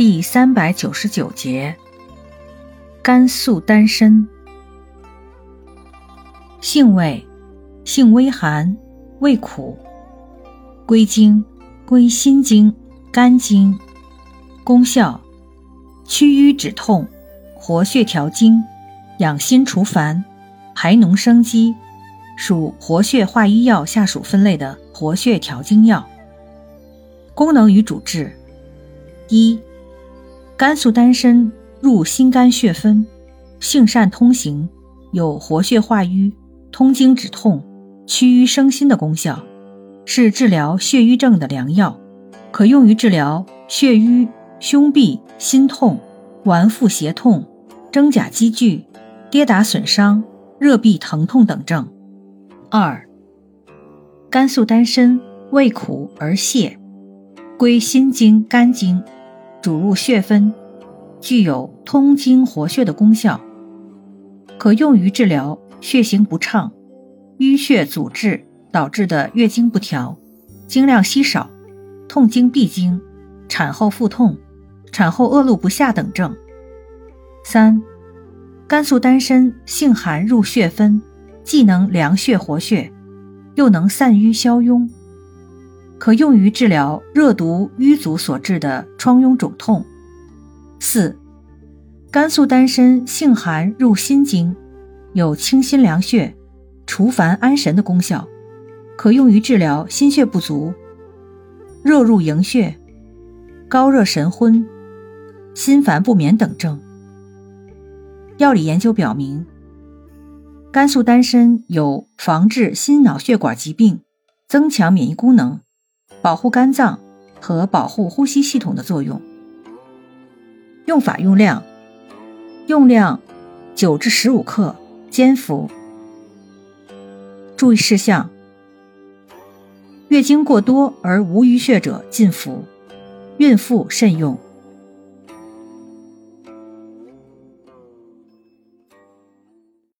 第三百九十九节，甘肃丹参，性味，性微寒，味苦，归经，归心经、肝经。功效，祛瘀止痛，活血调经，养心除烦，排脓生肌，属活血化瘀药下属分类的活血调经药。功能与主治，一。甘肃丹参入心肝血分，性善通行，有活血化瘀、通经止痛、祛瘀生心的功效，是治疗血瘀症的良药，可用于治疗血瘀、胸痹、心痛、脘腹胁痛、真假积聚、跌打损伤、热痹疼痛等症。二，甘肃丹参味苦而泻，归心经、肝经。主入血分，具有通经活血的功效，可用于治疗血行不畅、淤血阻滞导致的月经不调、经量稀少、痛经闭经、产后腹痛、产后恶露不下等症。三、甘肃丹参性寒入血分，既能凉血活血，又能散瘀消痈。可用于治疗热毒瘀阻所致的疮痈肿痛。四，甘肃丹参性寒入心经，有清心凉血、除烦安神的功效，可用于治疗心血不足、热入营血、高热神昏、心烦不眠等症。药理研究表明，甘肃丹参有防治心脑血管疾病、增强免疫功能。保护肝脏和保护呼吸系统的作用。用法用量：用量九至十五克，煎服。注意事项：月经过多而无淤血者禁服，孕妇慎用。